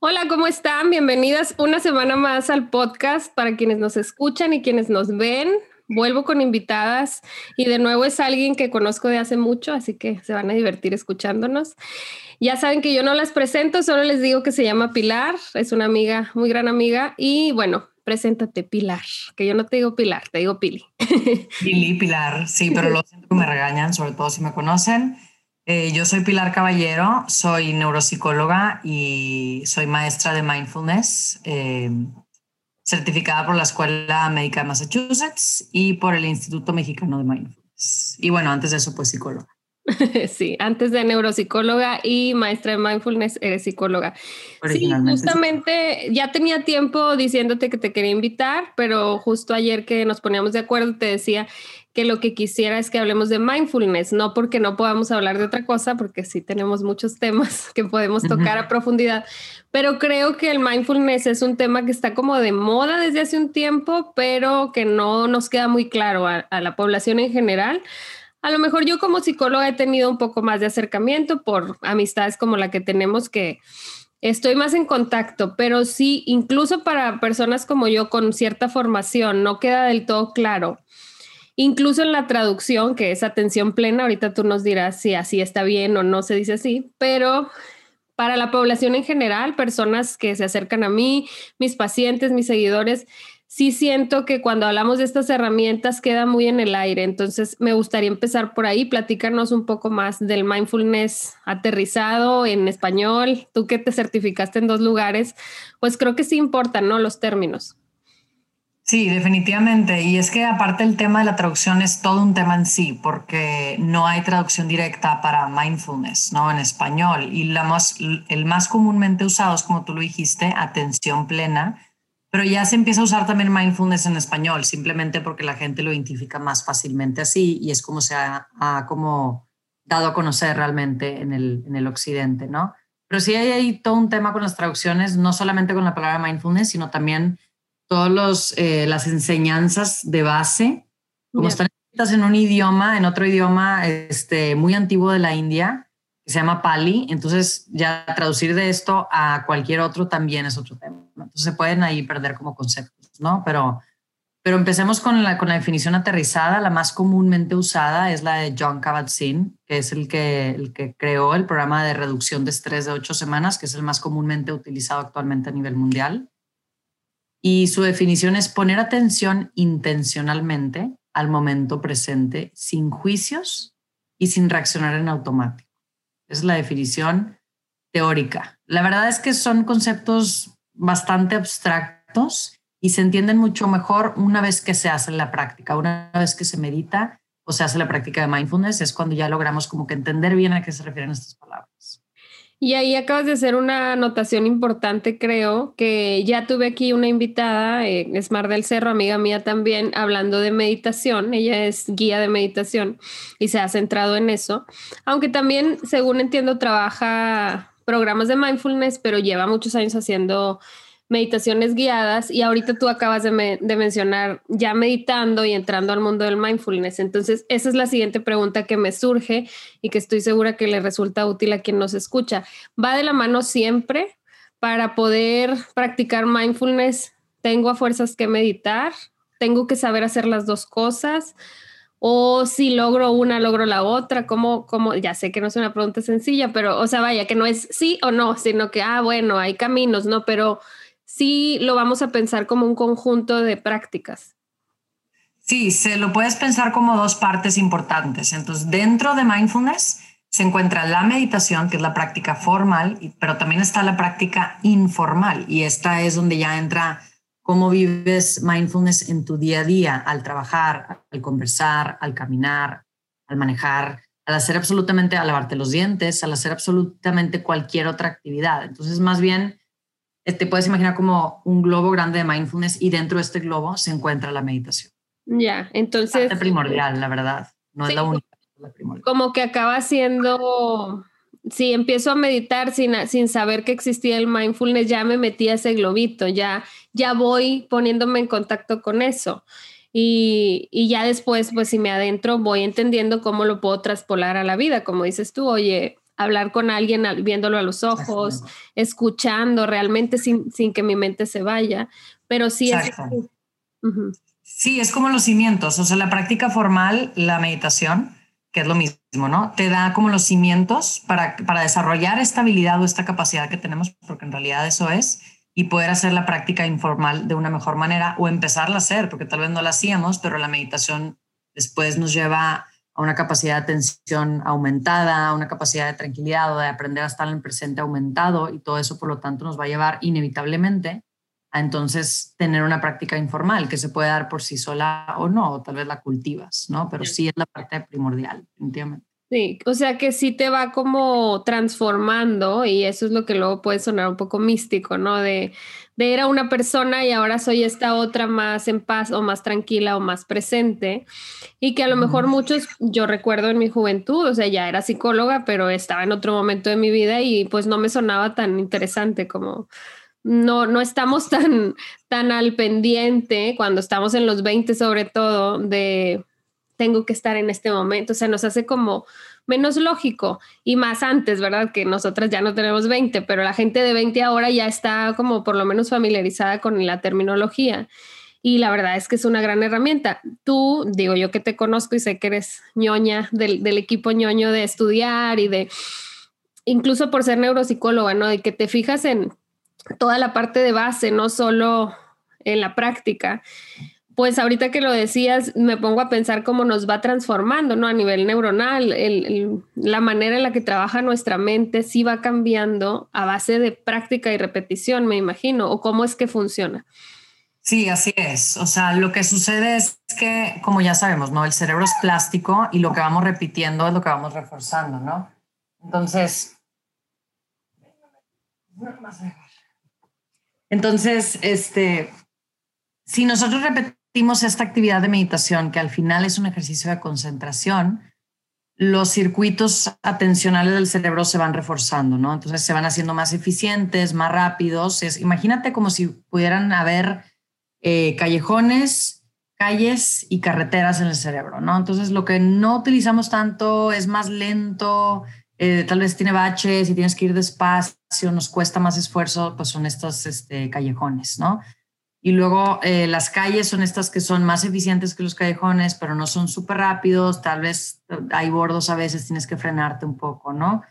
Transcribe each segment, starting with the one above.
Hola, ¿cómo están? Bienvenidas una semana más al podcast para quienes nos escuchan y quienes nos ven. Vuelvo con invitadas y de nuevo es alguien que conozco de hace mucho, así que se van a divertir escuchándonos. Ya saben que yo no las presento, solo les digo que se llama Pilar, es una amiga, muy gran amiga y bueno, preséntate Pilar, que yo no te digo Pilar, te digo Pili. Pili, Pilar, sí, pero lo siento que me regañan, sobre todo si me conocen. Eh, yo soy Pilar Caballero, soy neuropsicóloga y soy maestra de mindfulness, eh, certificada por la Escuela Médica de Massachusetts y por el Instituto Mexicano de Mindfulness. Y bueno, antes de eso, pues psicóloga. Sí, antes de neuropsicóloga y maestra de mindfulness, eres psicóloga. Sí, justamente ya tenía tiempo diciéndote que te quería invitar, pero justo ayer que nos poníamos de acuerdo te decía que lo que quisiera es que hablemos de mindfulness, no porque no podamos hablar de otra cosa, porque sí tenemos muchos temas que podemos tocar a profundidad, pero creo que el mindfulness es un tema que está como de moda desde hace un tiempo, pero que no nos queda muy claro a, a la población en general. A lo mejor yo como psicóloga he tenido un poco más de acercamiento por amistades como la que tenemos que estoy más en contacto, pero sí, incluso para personas como yo con cierta formación, no queda del todo claro Incluso en la traducción, que es atención plena, ahorita tú nos dirás si así está bien o no se dice así, pero para la población en general, personas que se acercan a mí, mis pacientes, mis seguidores, sí siento que cuando hablamos de estas herramientas queda muy en el aire. Entonces, me gustaría empezar por ahí, platicarnos un poco más del mindfulness aterrizado en español. Tú que te certificaste en dos lugares, pues creo que sí importan, ¿no? Los términos. Sí, definitivamente. Y es que aparte el tema de la traducción es todo un tema en sí, porque no hay traducción directa para mindfulness, ¿no? En español. Y el más comúnmente usado es, como tú lo dijiste, atención plena, pero ya se empieza a usar también mindfulness en español, simplemente porque la gente lo identifica más fácilmente así y es como se ha, como dado a conocer realmente en el, en el occidente, ¿no? Pero sí hay todo un tema con las traducciones, no solamente con la palabra mindfulness, sino también todas eh, las enseñanzas de base, como están escritas en un idioma, en otro idioma este, muy antiguo de la India, que se llama Pali, entonces ya traducir de esto a cualquier otro también es otro tema. Entonces se pueden ahí perder como conceptos, ¿no? Pero, pero empecemos con la, con la definición aterrizada. La más comúnmente usada es la de John Kabat-Zinn, que es el que, el que creó el programa de reducción de estrés de ocho semanas, que es el más comúnmente utilizado actualmente a nivel mundial. Y su definición es poner atención intencionalmente al momento presente, sin juicios y sin reaccionar en automático. Es la definición teórica. La verdad es que son conceptos bastante abstractos y se entienden mucho mejor una vez que se hace la práctica, una vez que se medita o se hace la práctica de mindfulness, es cuando ya logramos como que entender bien a qué se refieren estas palabras. Y ahí acabas de hacer una anotación importante, creo, que ya tuve aquí una invitada, eh, es del Cerro, amiga mía también, hablando de meditación. Ella es guía de meditación y se ha centrado en eso, aunque también, según entiendo, trabaja programas de mindfulness, pero lleva muchos años haciendo meditaciones guiadas y ahorita tú acabas de, mencionar ya meditando y entrando al mundo del mindfulness. Entonces, esa es la siguiente pregunta que me surge y que estoy segura que le resulta útil a quien nos escucha. ¿Va de la mano siempre para poder practicar mindfulness? ¿Tengo a fuerzas que meditar? ¿Tengo que saber hacer las dos cosas? o si logro una, logro la otra, como, como, ya sé que no es una pregunta sencilla, pero, o sea, vaya, que no es sí o no, sino que, ah, bueno, hay caminos, ¿no? Pero sí lo vamos a pensar como un conjunto de prácticas. Sí, se lo puedes pensar como dos partes importantes. Entonces, dentro de mindfulness se encuentra la meditación, que es la práctica formal, pero también está la práctica informal. Y esta es donde ya entra cómo vives mindfulness en tu día a día, al trabajar, al conversar, al caminar, al manejar, al hacer absolutamente, al lavarte los dientes, al hacer absolutamente cualquier otra actividad. Entonces, más bien te puedes imaginar como un globo grande de mindfulness y dentro de este globo se encuentra la meditación. Ya, entonces... Es primordial, la verdad. No es la única. Como que acaba siendo sí, empiezo a meditar sin, sin saber que existía el mindfulness, ya me metí a ese globito, ya, ya voy poniéndome en contacto con eso. Y, y, ya después, pues si me adentro, voy entendiendo cómo lo puedo traspolar a la vida, como dices tú, oye, hablar con alguien viéndolo a los ojos, escuchando realmente sin, sin, que mi mente se vaya, pero sí es... Sí, es como los cimientos, o sea, la práctica formal, la meditación, que es lo mismo, ¿no? Te da como los cimientos para, para desarrollar esta habilidad o esta capacidad que tenemos, porque en realidad eso es, y poder hacer la práctica informal de una mejor manera o empezarla a hacer, porque tal vez no la hacíamos, pero la meditación después nos lleva a una capacidad de atención aumentada, a una capacidad de tranquilidad o de aprender a estar en el presente aumentado y todo eso por lo tanto nos va a llevar inevitablemente a entonces tener una práctica informal que se puede dar por sí sola o no, o tal vez la cultivas, ¿no? Pero sí es la parte primordial, entiendo. Sí, o sea que sí te va como transformando y eso es lo que luego puede sonar un poco místico, ¿no? De, de era una persona y ahora soy esta otra más en paz o más tranquila o más presente y que a lo mejor muchos, yo recuerdo en mi juventud, o sea, ya era psicóloga, pero estaba en otro momento de mi vida y pues no me sonaba tan interesante como no, no estamos tan, tan al pendiente cuando estamos en los 20 sobre todo de tengo que estar en este momento, o sea, nos hace como menos lógico y más antes, ¿verdad? Que nosotras ya no tenemos 20, pero la gente de 20 ahora ya está como por lo menos familiarizada con la terminología. Y la verdad es que es una gran herramienta. Tú, digo yo que te conozco y sé que eres ñoña del, equipo ñoño de estudiar y de, incluso por ser neuropsicóloga, ¿no? De que te fijas en toda la parte de base, no solo en la práctica. Pues ahorita que lo decías, me pongo a pensar cómo nos va transformando, ¿no? A nivel neuronal, la manera en la que trabaja nuestra mente sí va cambiando a base de práctica y repetición, me imagino, o cómo es que funciona. Sí, así es. O sea, lo que sucede es que, como ya sabemos, ¿no? El cerebro es plástico y lo que vamos repitiendo es lo que vamos reforzando, ¿no? Entonces, entonces, este, si nosotros repetimos esta actividad de meditación, que al final es un ejercicio de concentración, los circuitos atencionales del cerebro se van reforzando, ¿no? Entonces se van haciendo más eficientes, más rápidos. Es, imagínate como si pudieran haber eh, callejones, calles y carreteras en el cerebro, ¿no? Entonces lo que no utilizamos tanto es más lento, eh, tal vez tiene baches y tienes que ir despacio, nos cuesta más esfuerzo, pues son estos este, callejones, ¿no? Y luego eh, las calles son estas que son más eficientes que los callejones, pero no son súper rápidos, tal vez hay bordos a veces, tienes que frenarte un poco, ¿no?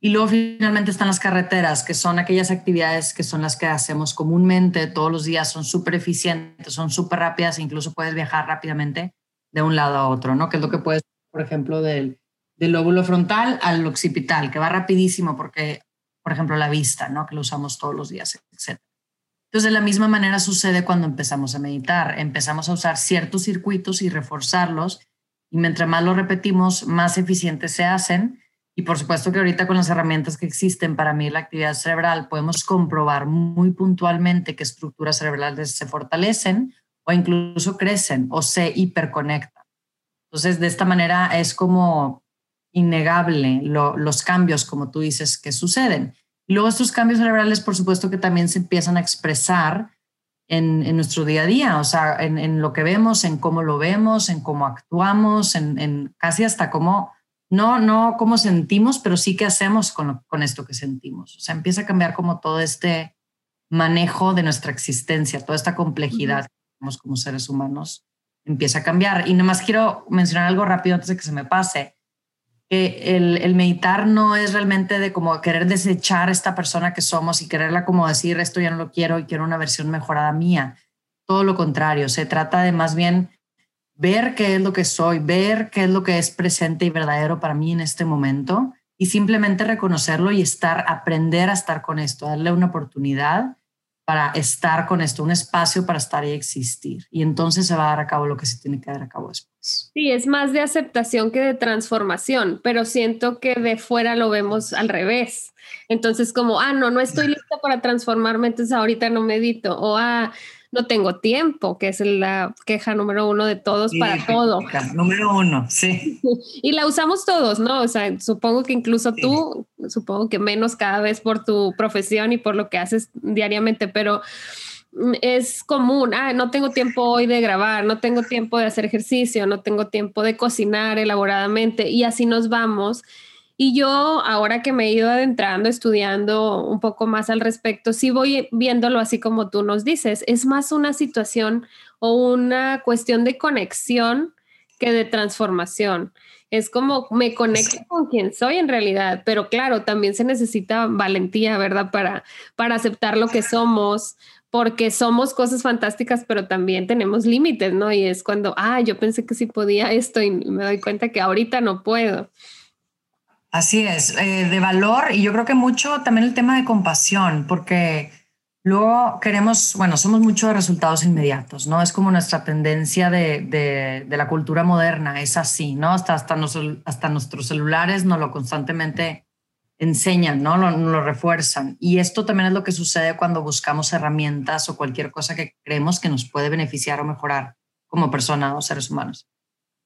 Y luego finalmente están las carreteras, que son aquellas actividades que son las que hacemos comúnmente todos los días, son súper eficientes, son súper rápidas, incluso puedes viajar rápidamente de un lado a otro, ¿no? Que es lo que puedes, por ejemplo, del, del lóbulo frontal al occipital, que va rapidísimo porque, por ejemplo, la vista, ¿no? Que lo usamos todos los días, etc. Entonces, de la misma manera sucede cuando empezamos a meditar. Empezamos a usar ciertos circuitos y reforzarlos, y mientras más lo repetimos, más eficientes se hacen. Y por supuesto que ahorita con las herramientas que existen para medir la actividad cerebral, podemos comprobar muy puntualmente qué estructuras cerebrales se fortalecen o incluso crecen o se hiperconectan. Entonces, de esta manera es como innegable los cambios, como tú dices, que suceden. Luego estos cambios cerebrales, por supuesto que también se empiezan a expresar en, nuestro día a día, o sea, en, lo que vemos, en cómo lo vemos, en cómo actuamos, en, casi hasta cómo, no, no cómo sentimos, pero sí qué hacemos con, con esto que sentimos. O sea, empieza a cambiar como todo este manejo de nuestra existencia, toda esta complejidad que tenemos como seres humanos, empieza a cambiar. Y nada más quiero mencionar algo rápido antes de que se me pase que el, meditar no es realmente de como querer desechar a esta persona que somos y quererla como decir esto ya no lo quiero y quiero una versión mejorada mía. Todo lo contrario, se trata de más bien ver qué es lo que soy, ver qué es lo que es presente y verdadero para mí en este momento y simplemente reconocerlo y estar, aprender a estar con esto, darle una oportunidad para estar con esto, un espacio para estar y existir. Y entonces se va a dar a cabo lo que se tiene que dar a cabo después. Sí, es más de aceptación que de transformación, pero siento que de fuera lo vemos al revés. Entonces, como, ah, no, no estoy lista para transformarme, entonces ahorita no medito. O, ah, no tengo tiempo, que es la queja número uno de todos para todo. Número uno, sí. Y la usamos todos, ¿no? O sea, supongo que incluso tú, supongo que menos cada vez por tu profesión y por lo que haces diariamente, pero mm, es común, ah, no tengo tiempo hoy de grabar, no tengo tiempo de hacer ejercicio, no tengo tiempo de cocinar elaboradamente y así nos vamos y yo, ahora que me he ido adentrando, estudiando un poco más al respecto, sí voy viéndolo así como tú nos dices. Es más una situación o una cuestión de conexión que de transformación. Es como me conecto con quien soy en realidad, pero claro, también se necesita valentía, ¿verdad? Para, para aceptar lo que somos, porque somos cosas fantásticas, pero también tenemos límites, ¿no? Y es cuando, ah, yo pensé que sí podía esto y me doy cuenta que ahorita no puedo. Así es, eh, de valor y yo creo que mucho también el tema de compasión, porque luego queremos, bueno, somos mucho de resultados inmediatos, ¿no? Es como nuestra tendencia de, de, la cultura moderna, es así, ¿no? Hasta, hasta, hasta nuestros celulares nos lo constantemente enseñan, ¿no? Lo, lo refuerzan. Y esto también es lo que sucede cuando buscamos herramientas o cualquier cosa que creemos que nos puede beneficiar o mejorar como persona o seres humanos.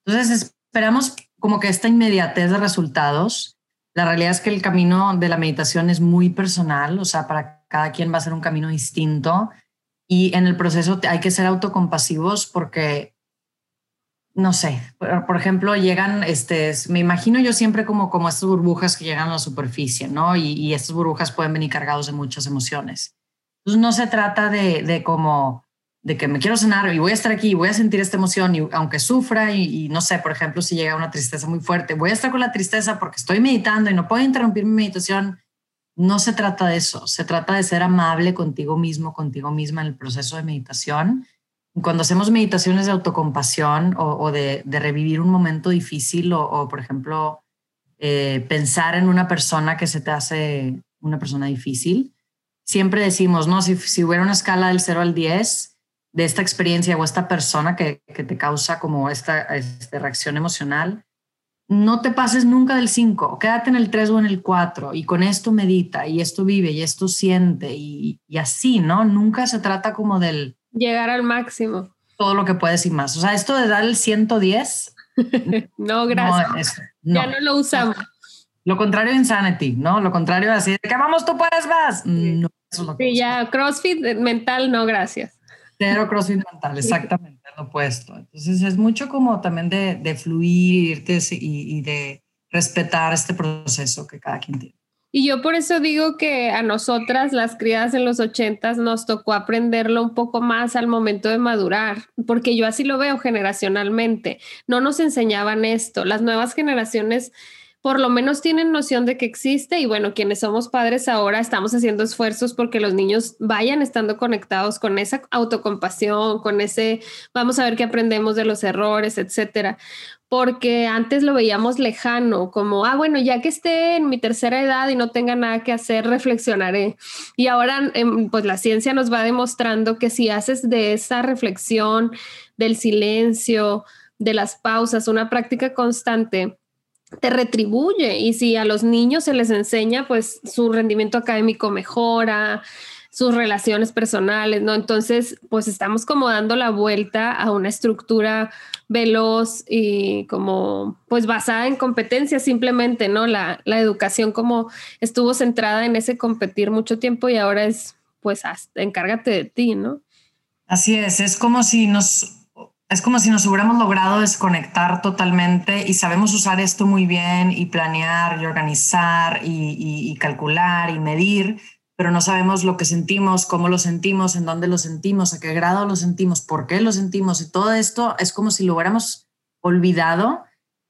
Entonces, esperamos como que esta inmediatez de resultados la realidad es que el camino de la meditación es muy personal, o sea, para cada quien va a ser un camino distinto y en el proceso hay que ser autocompasivos porque, no sé, por, ejemplo, llegan, este, me imagino yo siempre como, como estas burbujas que llegan a la superficie, ¿no? Y, y estas burbujas pueden venir cargados de muchas emociones. Entonces no se trata de, de como de que me quiero sanar y voy a estar aquí y voy a sentir esta emoción y aunque sufra y, no sé, por ejemplo, si llega una tristeza muy fuerte, voy a estar con la tristeza porque estoy meditando y no puedo interrumpir mi meditación. No se trata de eso, se trata de ser amable contigo mismo, contigo misma en el proceso de meditación. Cuando hacemos meditaciones de autocompasión o, de, revivir un momento difícil o, por ejemplo, eh, pensar en una persona que se te hace una persona difícil, siempre decimos, no, si, si hubiera una escala del 0 al 10, de esta experiencia o esta persona que, que te causa como esta, esta, reacción emocional, no te pases nunca del 5, quédate en el 3 o en el 4 y con esto medita y esto vive y esto siente y, y, así, ¿no? Nunca se trata como del... Llegar al máximo. Todo lo que puedes y más. O sea, esto de dar el 110... no, gracias. Ya no lo usamos. Lo contrario insanity, ¿no? Lo contrario así de que vamos, tú puedes más. No, sí, ya, CrossFit mental, no, gracias. Cero crossfit mental, exactamente, lo opuesto. Entonces es mucho como también de, de fluir y, y, de respetar este proceso que cada quien tiene. Y yo por eso digo que a nosotras, las criadas en los ochentas, nos tocó aprenderlo un poco más al momento de madurar, porque yo así lo veo generacionalmente. No nos enseñaban esto. Las nuevas generaciones por lo menos tienen noción de que existe y bueno, quienes somos padres ahora estamos haciendo esfuerzos porque los niños vayan estando conectados con esa autocompasión, con ese vamos a ver qué aprendemos de los errores, etcétera. Porque antes lo veíamos lejano, como, ah, bueno, ya que esté en mi tercera edad y no tenga nada que hacer, reflexionaré. Y ahora, em, pues la ciencia nos va demostrando que si haces de esa reflexión, del silencio, de las pausas, una práctica constante, te retribuye y si a los niños se les enseña, pues su rendimiento académico mejora, sus relaciones personales, ¿no? Entonces, pues estamos como dando la vuelta a una estructura veloz y como, pues basada en competencias simplemente, ¿no? La, la educación como estuvo centrada en ese competir mucho tiempo y ahora es, pues, hasta, encárgate de ti, ¿no? Así es, es como si nos es como si nos hubiéramos logrado desconectar totalmente y sabemos usar esto muy bien y planear y organizar y, calcular y medir, pero no sabemos lo que sentimos, cómo lo sentimos, en dónde lo sentimos, a qué grado lo sentimos, por qué lo sentimos y todo esto es como si lo hubiéramos olvidado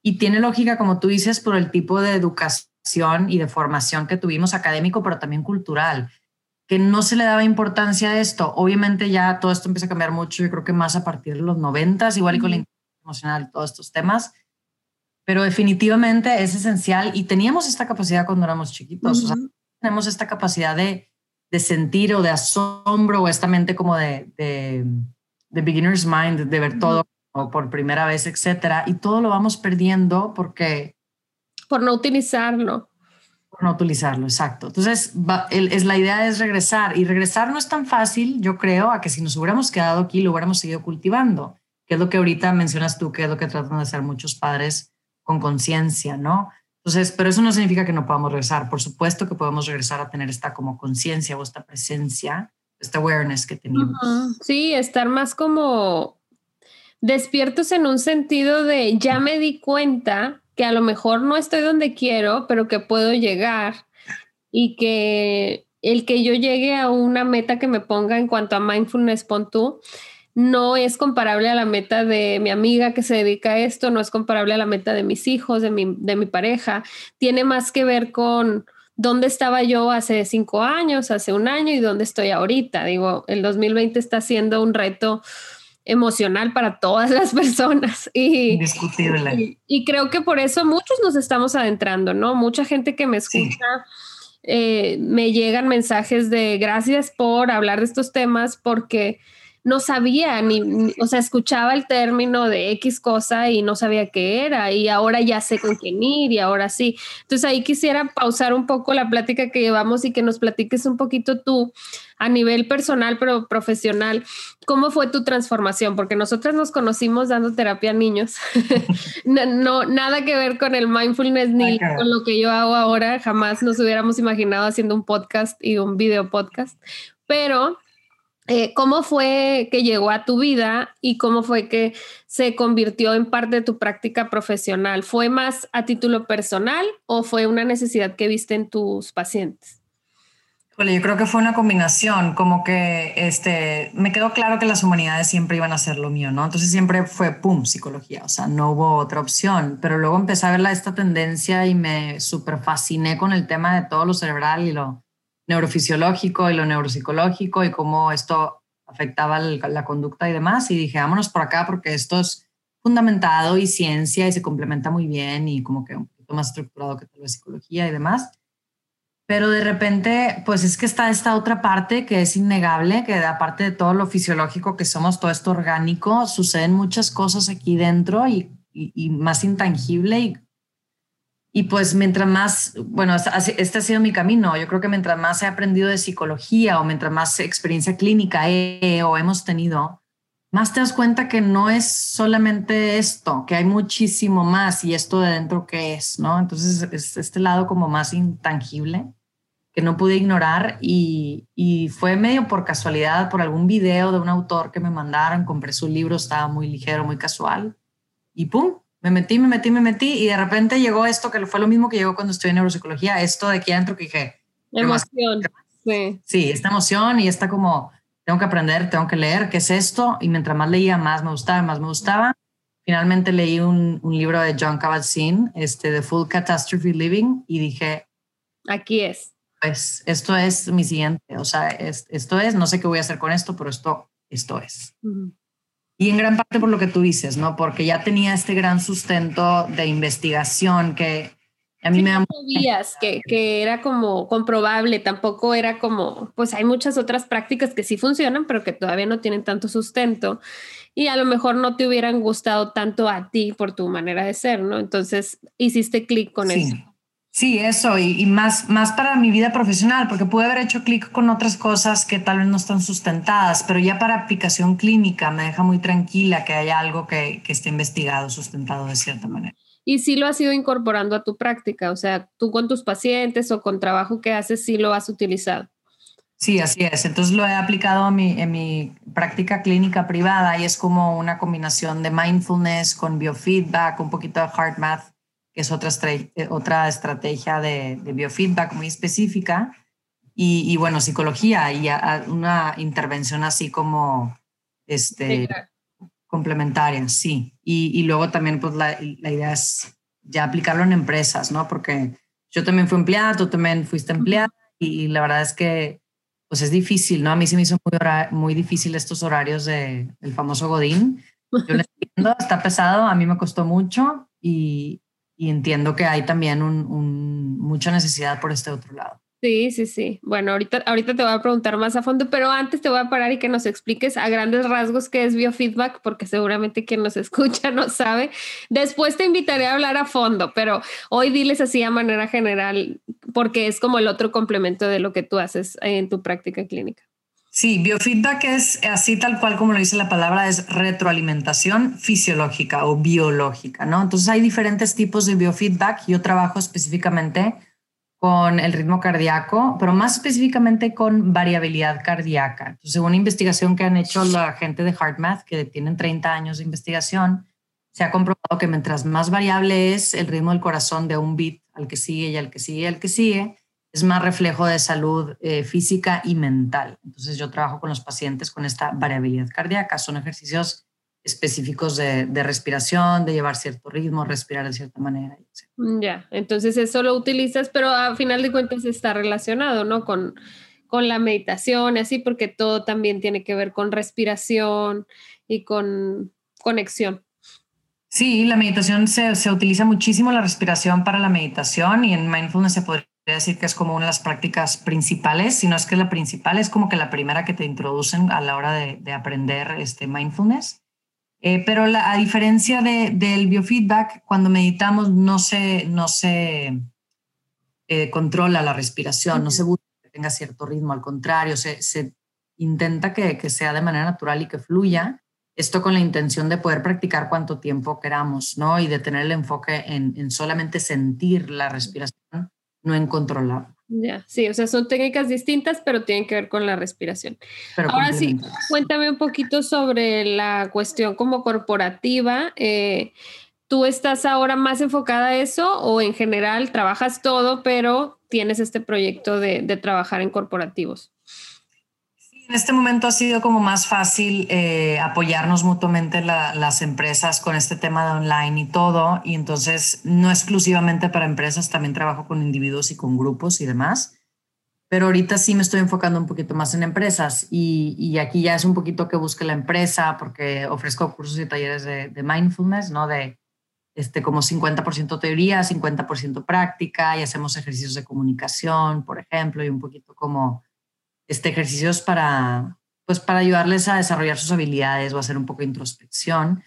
y tiene lógica, como tú dices, por el tipo de educación y de formación que tuvimos académico, pero también cultural que no se le daba importancia a esto. Obviamente ya todo esto empieza a cambiar mucho, yo creo que más a partir de los noventas, igual y con la inteligencia emocional, todos estos temas, pero definitivamente es esencial y teníamos esta capacidad cuando éramos chiquitos, o sea, tenemos esta capacidad de, de, sentir o de asombro o esta mente como de, de, beginner's mind, de ver todo o por primera vez, etcétera, y todo lo vamos perdiendo porque... Por no utilizarlo. No utilizarlo, exacto. Entonces, es, la idea es regresar, y regresar no es tan fácil, yo creo, a que si nos hubiéramos quedado aquí, lo hubiéramos seguido cultivando, que es lo que ahorita mencionas tú, que es lo que tratan de hacer muchos padres con conciencia, ¿no? Entonces, pero eso no significa que no podamos regresar. Por supuesto que podemos regresar a tener esta como conciencia o esta presencia, esta awareness que teníamos. Sí, estar más como despiertos en un sentido de ya me di cuenta que a lo mejor no estoy donde quiero, pero que puedo llegar y que el que yo llegue a una meta que me ponga en cuanto a mindfulness, pon no es comparable a la meta de mi amiga que se dedica a esto, no es comparable a la meta de mis hijos, de mi, de mi pareja, tiene más que ver con dónde estaba yo hace cinco años, hace un año y dónde estoy ahorita. Digo, el 2020 está siendo un reto emocional para todas las personas. Y, Indiscutible. Y, creo que por eso muchos nos estamos adentrando, ¿no? Mucha gente que me escucha. Eh, me llegan mensajes de gracias por hablar de estos temas porque no sabía ni, o sea, escuchaba el término de X cosa y no sabía qué era y ahora ya sé con quién ir y ahora sí. Entonces ahí quisiera pausar un poco la plática que llevamos y que nos platiques un poquito tú a nivel personal pero profesional, ¿cómo fue tu transformación? Porque nosotras nos conocimos dando terapia a niños. no, nada que ver con el mindfulness ni con lo que yo hago ahora, jamás nos hubiéramos imaginado haciendo un podcast y un video podcast, pero eh, ¿Cómo fue que llegó a tu vida y cómo fue que se convirtió en parte de tu práctica profesional? ¿Fue más a título personal o fue una necesidad que viste en tus pacientes? Bueno, yo creo que fue una combinación, como que este, me quedó claro que las humanidades siempre iban a ser lo mío, ¿no? Entonces siempre fue, ¡pum!, psicología, o sea, no hubo otra opción, pero luego empecé a ver esta tendencia y me súper fasciné con el tema de todo lo cerebral y lo neurofisiológico y lo neuropsicológico y cómo esto afectaba la conducta y demás. Y dije, vámonos por acá porque esto es fundamentado y ciencia y se complementa muy bien y como que un poquito más estructurado que la psicología y demás. Pero de repente, pues es que está esta otra parte que es innegable, que aparte de todo lo fisiológico que somos, todo esto orgánico, suceden muchas cosas aquí dentro y, y, más intangible y pues mientras más, bueno, este ha sido mi camino. Yo creo que mientras más he aprendido de psicología o mientras más experiencia clínica he, o hemos tenido, más te das cuenta que no es solamente esto, que hay muchísimo más y esto de dentro que es, ¿no? Entonces es este lado como más intangible que no pude ignorar y, y fue medio por casualidad, por algún video de un autor que me mandaron, compré su libro, estaba muy ligero, muy casual y ¡pum! Me metí, me metí, me metí y de repente llegó esto que fue lo mismo que llegó cuando estudié neuropsicología, esto de aquí adentro que dije... Emoción. Sí. sí, esta emoción y esta como, tengo que aprender, tengo que leer, ¿qué es esto? Y mientras más leía, más me gustaba, más me gustaba. Finalmente leí un, un libro de John Kabat-Zinn, este, The Full Catastrophe Living, y dije... Aquí es. Pues esto es mi siguiente, o sea, esto es, no sé qué voy a hacer con esto, pero esto, esto es. Y en gran parte por lo que tú dices, ¿no? Porque ya tenía este gran sustento de investigación que a mí me da... sabías que, que era como comprobable, tampoco era como, pues hay muchas otras prácticas que sí funcionan, pero que todavía no tienen tanto sustento y a lo mejor no te hubieran gustado tanto a ti por tu manera de ser, ¿no? Entonces hiciste clic con eso. Sí, eso, y, más, más para mi vida profesional, porque pude haber hecho clic con otras cosas que tal vez no están sustentadas, pero ya para aplicación clínica me deja muy tranquila que haya algo que, que esté investigado, sustentado de cierta manera. Y sí lo has ido incorporando a tu práctica, o sea, tú con tus pacientes o con trabajo que haces, sí lo has utilizado. Sí, así es. Entonces lo he aplicado a mi, en mi práctica clínica privada y es como una combinación de mindfulness con biofeedback, un poquito de hard math que es otra, eh, otra estrategia de, biofeedback muy específica, y, bueno, psicología y una intervención así como este, complementaria, sí. Y, luego también pues la, la, idea es ya aplicarlo en empresas, ¿no? Porque yo también fui empleada, tú también fuiste empleada y, la verdad es que pues es difícil, ¿no? A mí se me hizo muy, muy difícil estos horarios de, del famoso Godín. Yo lo entiendo, está pesado, a mí me costó mucho y, y entiendo que hay también un, mucha necesidad por este otro lado. Sí, sí, sí. Bueno, ahorita, ahorita te voy a preguntar más a fondo, pero antes te voy a parar y que nos expliques a grandes rasgos qué es biofeedback, porque seguramente quien nos escucha no sabe. Después te invitaré a hablar a fondo, pero hoy diles así a manera general, porque es como el otro complemento de lo que tú haces en tu práctica clínica. Sí, biofeedback es así tal cual como lo dice la palabra, es retroalimentación fisiológica o biológica, ¿no? Entonces hay diferentes tipos de biofeedback. Yo trabajo específicamente con el ritmo cardíaco, pero más específicamente con variabilidad cardíaca. Entonces, según una investigación que han hecho la gente de HeartMath, que tienen 30 años de investigación, se ha comprobado que mientras más variable es el ritmo del corazón de un beat al que sigue y al que sigue y al que sigue, es más reflejo de salud eh, física y mental. Entonces, yo trabajo con los pacientes con esta variabilidad cardíaca. Son ejercicios específicos de, respiración, de llevar cierto ritmo, respirar de cierta manera. Mm, ya, entonces eso lo utilizas, pero a final de cuentas está relacionado, ¿no? Con, con la meditación así, porque todo también tiene que ver con respiración y con conexión. Sí, la meditación se, se utiliza muchísimo la respiración para la meditación y en mindfulness se podría decir que es como una de las prácticas principales, si no es que la principal, es como que la primera que te introducen a la hora de, de aprender este mindfulness. Eh, pero la, a diferencia de, del biofeedback, cuando meditamos no se, no se eh, controla la respiración, no se busca que tenga cierto ritmo, al contrario, se, se intenta que, que, sea de manera natural y que fluya. Esto con la intención de poder practicar cuanto tiempo queramos, ¿no? Y de tener el enfoque en, en solamente sentir la respiración, no en controlarla. Ya, sí, o sea, son técnicas distintas, pero tienen que ver con la respiración. Ahora sí, cuéntame un poquito sobre la cuestión como corporativa. Eh, ¿Tú estás ahora más enfocada a eso o en general trabajas todo, pero tienes este proyecto de, de trabajar en corporativos? En este momento ha sido como más fácil eh, apoyarnos mutuamente las empresas con este tema de online y todo. Y entonces no exclusivamente para empresas, también trabajo con individuos y con grupos y demás. Pero ahorita sí me estoy enfocando un poquito más en empresas y, y aquí ya es un poquito que busque la empresa porque ofrezco cursos y talleres de, de mindfulness, ¿no? De este, como 50% teoría, 50% práctica y hacemos ejercicios de comunicación, por ejemplo, y un poquito como este, ejercicios para, pues, para ayudarles a desarrollar sus habilidades o hacer un poco de introspección.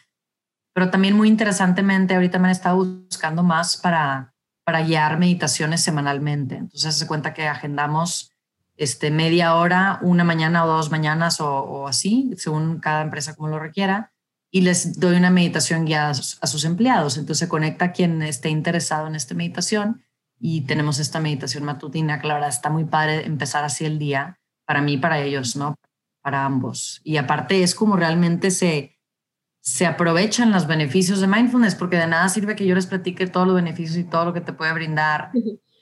Pero también muy interesantemente, ahorita me han estado buscando más para, para guiar meditaciones semanalmente. Entonces se cuenta que agendamos este, media hora, una mañana o dos mañanas o, o, así, según cada empresa como lo requiera, y les doy una meditación guiada a sus, empleados. Entonces se conecta quien esté interesado en esta meditación y tenemos esta meditación matutina, verdad está muy padre empezar así el día para mí, para ellos, ¿no? Para ambos. Y aparte es como realmente se, se aprovechan los beneficios de mindfulness, porque de nada sirve que yo les platique todos los beneficios y todo lo que te puede brindar.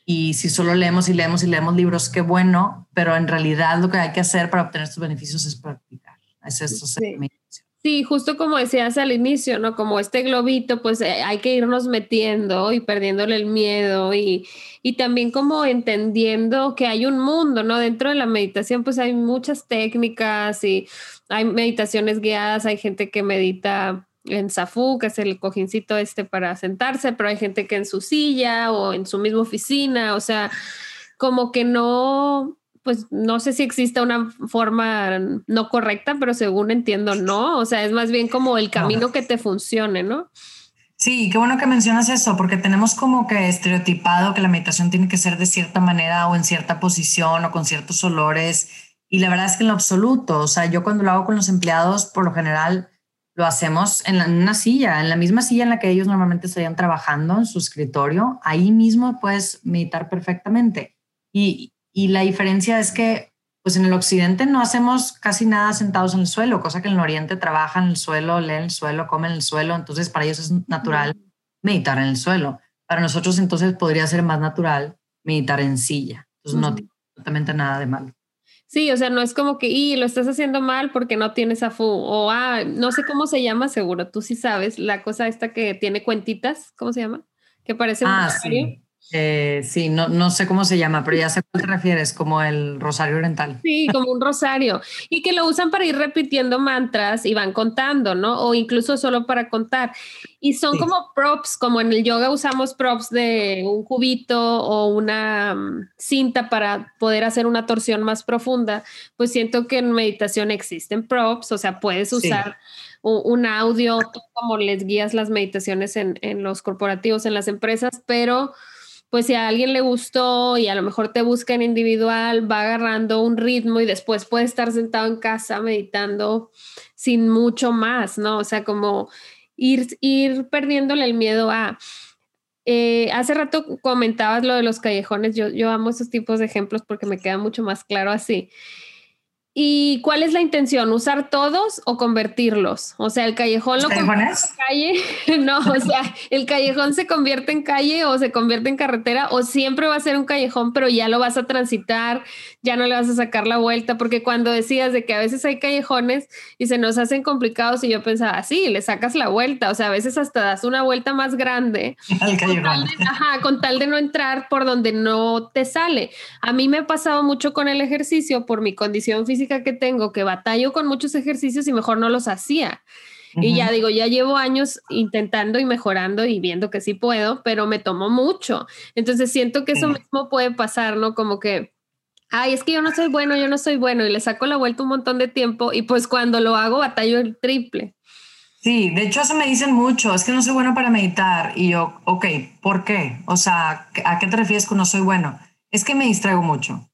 Y si solo leemos y leemos y leemos libros, qué bueno, pero en realidad lo que hay que hacer para obtener estos beneficios es practicar. Es eso, sí. Sí, justo como decías al inicio, ¿no? Como este globito, pues eh, hay que irnos metiendo y perdiéndole el miedo y, y también como entendiendo que hay un mundo, ¿no? Dentro de la meditación, pues hay muchas técnicas y hay meditaciones guiadas, hay gente que medita en Safu, que es el cojincito este para sentarse, pero hay gente que en su silla o en su misma oficina, o sea, como que no, pues no sé si existe una forma no correcta, pero según entiendo, no. O sea, es más bien como el camino que te funcione, ¿no? Sí, qué bueno que mencionas eso, porque tenemos como que estereotipado que la meditación tiene que ser de cierta manera o en cierta posición o con ciertos olores. Y la verdad es que en lo absoluto, o sea, yo cuando lo hago con los empleados, por lo general lo hacemos en, una silla, en la misma silla en la que ellos normalmente estarían trabajando, en su escritorio, ahí mismo puedes meditar perfectamente. Y, y la diferencia es que, pues en el occidente no hacemos casi nada sentados en el suelo, cosa que en el oriente trabajan en el suelo, leen el suelo, comen el suelo, entonces para ellos es natural meditar en el suelo. Para nosotros entonces podría ser más natural meditar en silla. Entonces no tiene absolutamente nada de malo. Sí, o sea, no es como que, y lo estás haciendo mal porque no tienes AFU, o ah, no sé cómo se llama, seguro, tú sí sabes, la cosa esta que tiene cuentitas, ¿cómo se llama? Que parece un ah, sí. Eh, sí, no, no sé cómo se llama, pero ya sé a cuál te refieres, como el rosario oriental. Sí, como un rosario. Y que lo usan para ir repitiendo mantras y van contando, ¿no? O incluso solo para contar. Y son como props, como en el yoga usamos props de un cubito o una mm, cinta para poder hacer una torsión más profunda, pues siento que en meditación existen props, o sea, puedes usar un, audio, como les guías las meditaciones en, en los corporativos, en las empresas, pero pues si a alguien le gustó y a lo mejor te busca en individual, va agarrando un ritmo y después puede estar sentado en casa meditando sin mucho más, ¿no? O sea, como ir, ir perdiéndole el miedo a... Eh, hace rato comentabas lo de los callejones, yo, yo amo esos tipos de ejemplos porque me queda mucho más claro así. ¿Y cuál es la intención? ¿Usar todos o convertirlos? O sea, el callejón lo convierte en calle. No, o sea, el callejón se convierte en calle o se convierte en carretera o siempre va a ser un callejón, pero ya lo vas a transitar, ya no le vas a sacar la vuelta, porque cuando decías de que a veces hay callejones y se nos hacen complicados y yo pensaba, sí, le sacas la vuelta, o sea, a veces hasta das una vuelta más grande. Callejón. Con tal de, ajá, con tal de no entrar por donde no te sale. A mí me ha pasado mucho con el ejercicio por mi condición física que tengo, que batallo con muchos ejercicios y mejor no los hacía. Y ya digo, ya llevo años intentando y mejorando y viendo que sí puedo, pero me tomó mucho. Entonces siento que eso mismo puede pasar, ¿no? Como que, ay, es que yo no soy bueno, yo no soy bueno y le saco la vuelta un montón de tiempo y pues cuando lo hago batallo el triple. Sí, de hecho eso me dicen mucho, es que no soy bueno para meditar y yo, ok, ¿por qué? O sea, ¿a qué te refieres con no soy bueno? Es que me distraigo mucho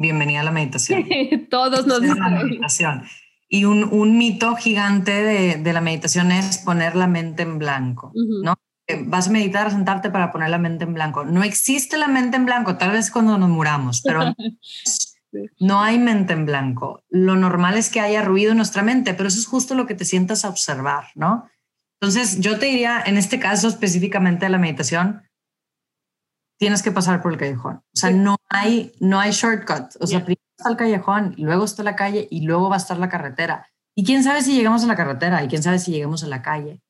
bienvenida a la meditación. Todos nos la meditación. Y un, un mito gigante de, de, la meditación es poner la mente en blanco, ¿no? Vas a meditar, a sentarte para poner la mente en blanco. No existe la mente en blanco, tal vez cuando nos muramos, pero no hay mente en blanco. Lo normal es que haya ruido en nuestra mente, pero eso es justo lo que te sientas a observar, ¿no? Entonces, yo te diría, en este caso específicamente de la meditación, tienes que pasar por el callejón. O sea, no, hay, no hay shortcut. O sea, primero está el callejón, luego está la calle y luego va a estar la carretera. Y quién sabe si llegamos a la carretera y quién sabe si llegamos a la calle.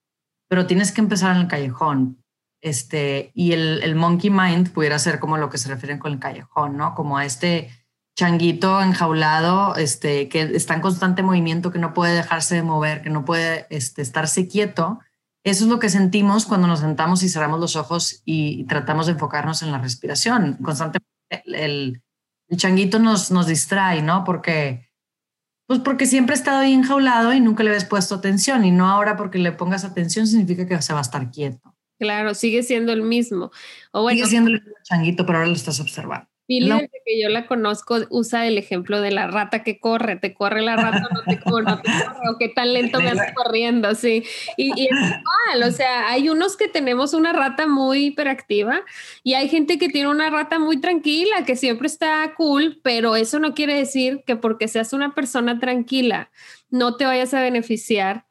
Pero tienes que empezar en el callejón. Este, y el, el monkey mind pudiera ser como lo que se refieren con el callejón, ¿no? Como a este changuito enjaulado, este, que está en constante movimiento, que no puede dejarse de mover, que no puede este, estarse quieto eso es lo que sentimos cuando nos sentamos y cerramos los ojos y, tratamos de enfocarnos en la respiración. Constantemente el, el changuito nos, nos distrae, ¿no? Porque, pues porque siempre ha estado ahí enjaulado y nunca le habías puesto atención y no ahora porque le pongas atención significa que se va a estar quieto. Claro, sigue siendo el mismo. O sigue siendo el mismo changuito, pero ahora lo estás observando. Pili, desde que yo la conozco, usa el ejemplo de la rata que corre, te corre la rata, no te corre, no te corre, o qué tan lento me vas corriendo, sí. Y, y, es igual, o sea, hay unos que tenemos una rata muy hiperactiva y hay gente que tiene una rata muy tranquila, que siempre está cool, pero eso no quiere decir que porque seas una persona tranquila no te vayas a beneficiar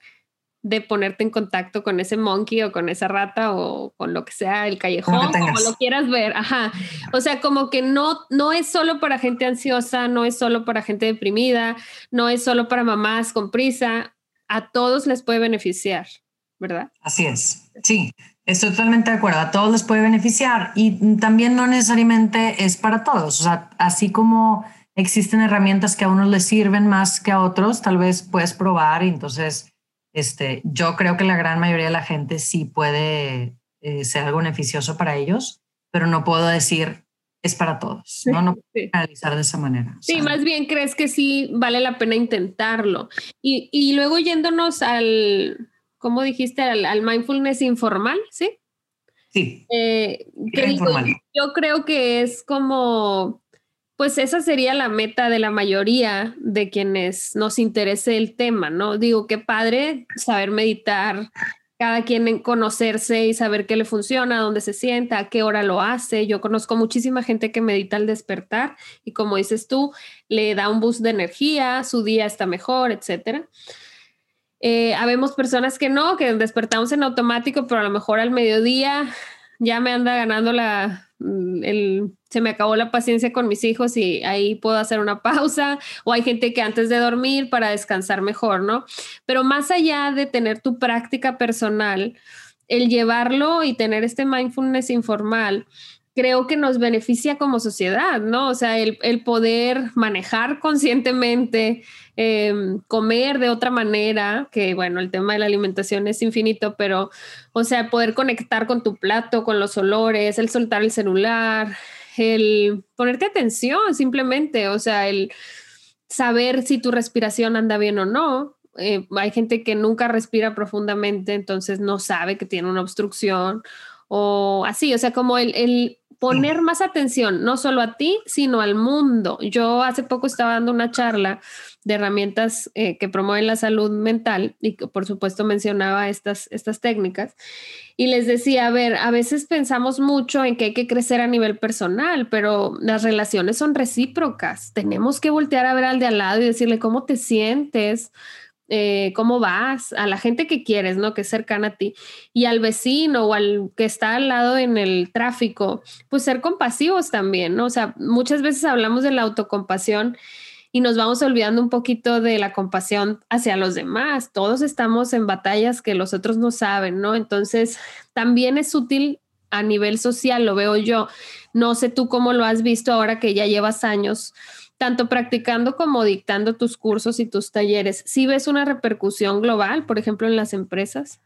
de ponerte en contacto con ese monkey o con esa rata o con lo que sea, el callejón, como, lo quieras ver. Ajá. O sea, como que no, no es solo para gente ansiosa, no es solo para gente deprimida, no es solo para mamás con prisa. A todos les puede beneficiar, ¿verdad? Así es. Sí, estoy totalmente de acuerdo. A todos les puede beneficiar y también no necesariamente es para todos. O sea, así como existen herramientas que a unos les sirven más que a otros, tal vez puedes probar y entonces este, yo creo que la gran mayoría de la gente sí puede eh, ser algo beneficioso para ellos, pero no puedo decir es para todos, ¿no? No puedo analizar de esa manera. Sí, más bien crees que sí vale la pena intentarlo. Y, y luego yéndonos al, ¿cómo dijiste? Al, mindfulness informal, ¿sí? Sí. Eh, yo creo que es como pues esa sería la meta de la mayoría de quienes nos interese el tema, ¿no? Digo, qué padre saber meditar, cada quien en conocerse y saber qué le funciona, dónde se sienta, a qué hora lo hace. Yo conozco muchísima gente que medita al despertar y como dices tú, le da un boost de energía, su día está mejor, etcétera. Eh, habemos personas que no, que despertamos en automático, pero a lo mejor al mediodía ya me anda ganando la, mm, el, se me acabó la paciencia con mis hijos y ahí puedo hacer una pausa, o hay gente que antes de dormir para descansar mejor, ¿no? Pero más allá de tener tu práctica personal, el llevarlo y tener este mindfulness informal, creo que nos beneficia como sociedad, ¿no? O sea, el, poder manejar conscientemente, em, comer de otra manera, que bueno, el tema de la alimentación es infinito, pero, o sea, poder conectar con tu plato, con los olores, el soltar el celular, el ponerte atención simplemente, o sea, el saber si tu respiración anda bien o no. Eh, hay gente que nunca respira profundamente, entonces no sabe que tiene una obstrucción o así, o sea, como el, poner más atención, no solo a ti, sino al mundo. Yo hace poco estaba dando una charla de herramientas eh, que promueven la salud mental y que por supuesto mencionaba estas, estas técnicas y les decía, a ver, a veces pensamos mucho en que hay que crecer a nivel personal, pero las relaciones son recíprocas. Tenemos que voltear a ver al de al lado y decirle cómo te sientes, eh, cómo vas, a la gente que quieres, ¿no? Que es cercana a ti, y al vecino o al que está al lado en el tráfico, pues ser compasivos también, ¿no? O sea, muchas veces hablamos de la autocompasión y nos vamos olvidando un poquito de la compasión hacia los demás. Todos estamos en batallas que los otros no saben, ¿no? Entonces, también es útil a nivel social, lo veo yo. No sé tú cómo lo has visto ahora que ya llevas años tanto practicando como dictando tus cursos y tus talleres, ¿sí ves una repercusión global, por ejemplo, en las empresas?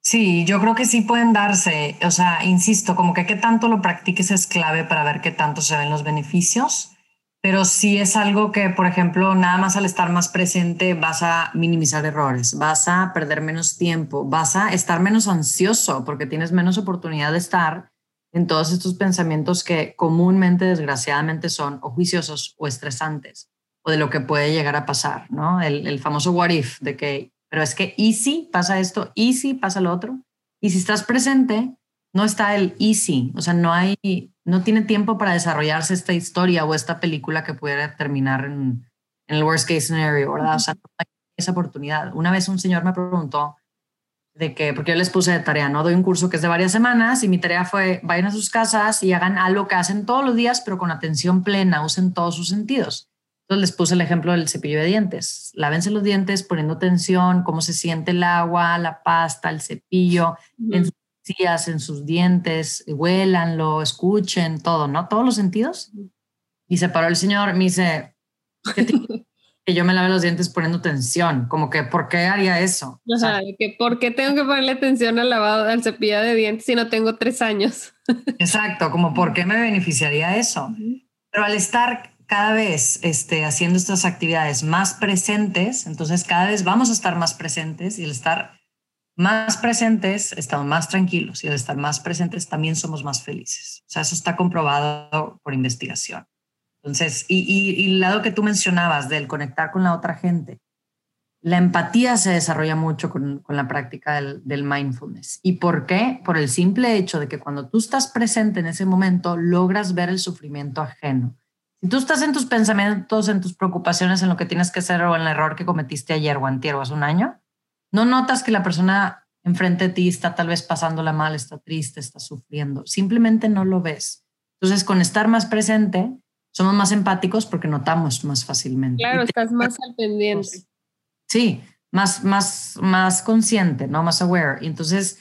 Sí, yo creo que sí pueden darse. O sea, insisto, como que qué tanto lo practiques es clave para ver qué tanto se ven los beneficios, pero sí es algo que, por ejemplo, nada más al estar más presente vas a minimizar errores, vas a perder menos tiempo, vas a estar menos ansioso porque tienes menos oportunidad de estar en todos estos pensamientos que comúnmente, desgraciadamente, son o juiciosos o estresantes, o de lo que puede llegar a pasar, ¿no? El, famoso what if, de que, pero es que easy pasa esto, easy pasa lo otro. Y si estás presente, no está el easy, o sea, no hay, no tiene tiempo para desarrollarse esta historia o esta película que pudiera terminar en, en el worst case scenario, ¿verdad? O sea, no hay esa oportunidad. Una vez un señor me preguntó, de que, porque yo les puse de tarea, ¿no? Doy un curso que es de varias semanas y mi tarea fue, vayan a sus casas y hagan algo que hacen todos los días, pero con atención plena, usen todos sus sentidos. Entonces les puse el ejemplo del cepillo de dientes. Lávense los dientes poniendo atención, cómo se siente el agua, la pasta, el cepillo, en sus encías, en sus dientes, huélanlo, escuchen, todo, ¿no? Todos los sentidos. Y se paró el señor, me dice, ¿qué que yo me lave los dientes poniendo tensión, como que ¿por qué haría eso? O sea, que ¿por qué tengo que ponerle atención al lavado, al cepillado de dientes si no tengo tres años? Exacto, como ¿por qué me beneficiaría eso? Pero al estar cada vez este, haciendo estas actividades más presentes, entonces cada vez vamos a estar más presentes y al estar más presentes estamos más tranquilos y al estar más presentes también somos más felices. O sea, eso está comprobado por investigación. Entonces, y, el lado que tú mencionabas del conectar con la otra gente, la empatía se desarrolla mucho con, la práctica del, del, mindfulness. ¿Y por qué? Por el simple hecho de que cuando tú estás presente en ese momento, logras ver el sufrimiento ajeno. Si tú estás en tus pensamientos, en tus preocupaciones, en lo que tienes que hacer o en el error que cometiste ayer o antier o hace un año, no notas que la persona enfrente de ti está tal vez pasándola mal, está triste, está sufriendo. Simplemente no lo ves. Entonces, con estar más presente, somos más empáticos porque notamos más fácilmente. Claro, estás más al pendiente. Sí, más, más, más consciente, ¿no? Más aware. Y entonces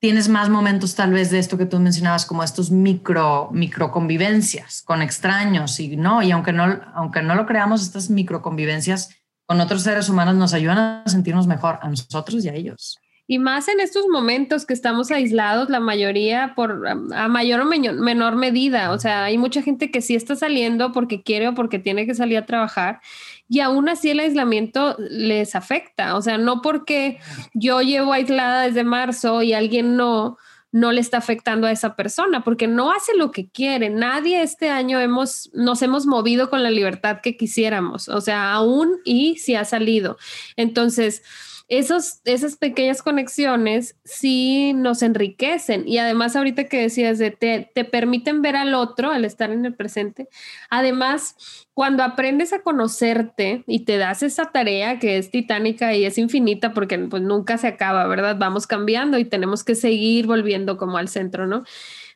tienes más momentos tal vez de esto que tú mencionabas, como estos micro, micro convivencias con extraños y no, y aunque no, aunque no lo creamos, estas micro convivencias con otros seres humanos nos ayudan a sentirnos mejor a nosotros y a ellos. Y más en estos momentos que estamos aislados, la mayoría por a mayor o menor medida. O sea, hay mucha gente que sí está saliendo porque quiere o porque tiene que salir a trabajar y aún así el aislamiento les afecta. O sea, no porque yo llevo aislada desde marzo y alguien no, no le está afectando a esa persona porque no hace lo que quiere. Nadie este año hemos, nos hemos movido con la libertad que quisiéramos. O sea, aún y si ha salido. Entonces, esos, esas pequeñas conexiones sí nos enriquecen y además ahorita que decías de te, te permiten ver al otro al estar en el presente. Además, cuando aprendes a conocerte y te das esa tarea que es titánica y es infinita porque pues nunca se acaba, ¿verdad? Vamos cambiando y tenemos que seguir volviendo como al centro, ¿no?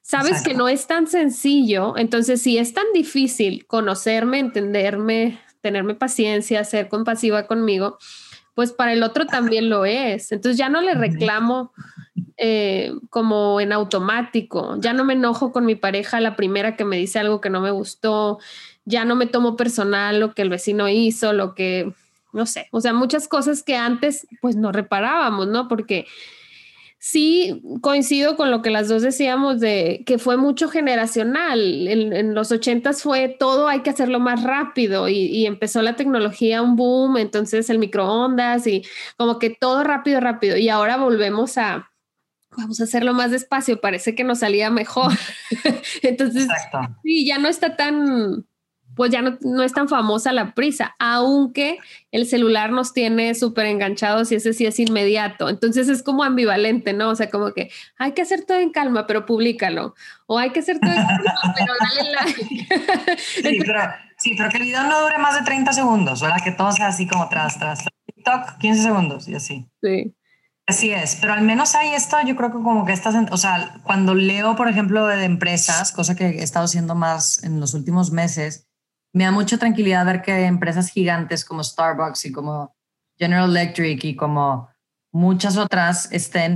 Sabes que no es tan sencillo, entonces si es tan difícil conocerme, entenderme, tenerme paciencia, ser compasiva conmigo, pues para el otro también lo es. Entonces ya no le reclamo eh, como en automático. Ya no me enojo con mi pareja la primera que me dice algo que no me gustó, ya no me tomo personal lo que el vecino hizo, lo que, no sé, o sea, muchas cosas que antes pues no reparábamos, ¿no? Porque sí coincido con lo que las dos decíamos de que fue mucho generacional. En, los ochentas fue todo hay que hacerlo más rápido y, y, empezó la tecnología un boom, entonces el microondas y como que todo rápido, rápido. Y ahora volvemos a, vamos a hacerlo más despacio, parece que nos salía mejor. entonces, sí, ya no está tan pues ya no, es tan famosa la prisa, aunque el celular nos tiene súper enganchados y ese sí es inmediato. Entonces es como ambivalente, ¿no? O sea, como que hay que hacer todo en calma, pero públicalo. O hay que hacer todo en calma, pero dale like. sí, pero, sí, pero que el video no dure más de 30 segundos, ¿verdad? Que todo sea así como tras, tras. TikTok, 15 segundos y así. Sí. Así es, pero al menos hay esto, yo creo que como que estás, o sea, cuando leo, por ejemplo, de empresas, cosa que he estado haciendo más en los últimos meses, me da mucha tranquilidad ver que empresas gigantes como Starbucks y como General Electric y como muchas otras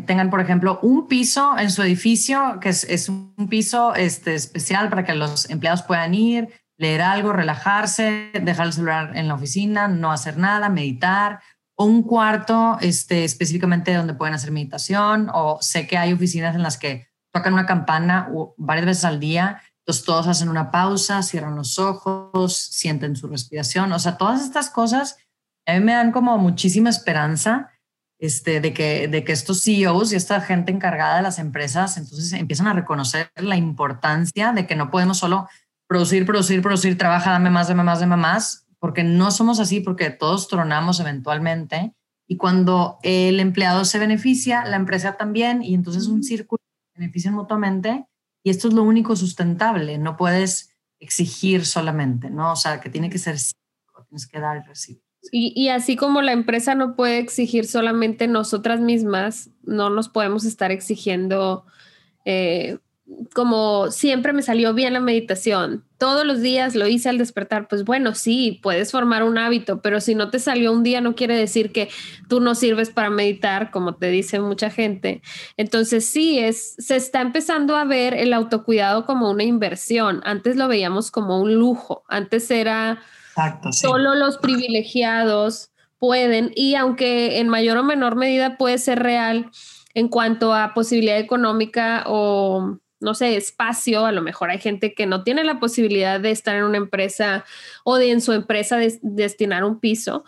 tengan, por ejemplo, un piso en su edificio, que es, un piso este, especial para que los empleados puedan ir, leer algo, relajarse, dejar el celular en la oficina, no hacer nada, meditar, o un cuarto este, específicamente donde pueden hacer meditación, o sé que hay oficinas en las que tocan una campana varias veces al día entonces todos hacen una pausa, cierran los ojos, sienten su respiración. O sea, todas estas cosas a mí me dan como muchísima esperanza este, de, que, de que estos CEOs y esta gente encargada de las empresas entonces empiezan a reconocer la importancia de que no podemos solo producir, producir, producir, trabaja, dame más, dame más, dame más, porque no somos así, porque todos tronamos eventualmente. Y cuando el empleado se beneficia, la empresa también, y entonces un círculo benefician mutuamente y esto es lo único sustentable, no puedes exigir solamente, ¿no? O sea, que tiene que ser tienes que dar y recibir. Y, y, así como la empresa no puede exigir solamente nosotras mismas, no nos podemos estar exigiendo eh, como siempre me salió bien la meditación, todos los días lo hice al despertar, pues bueno, sí, puedes formar un hábito, pero si no te salió un día no quiere decir que tú no sirves para meditar, como te dice mucha gente. Entonces sí, es, se está empezando a ver el autocuidado como una inversión. Antes lo veíamos como un lujo, antes era solo los privilegiados pueden y aunque en mayor o menor medida puede ser real en cuanto a posibilidad económica o no sé, espacio, a lo mejor hay gente que no tiene la posibilidad de estar en una empresa o de en su empresa destinar un piso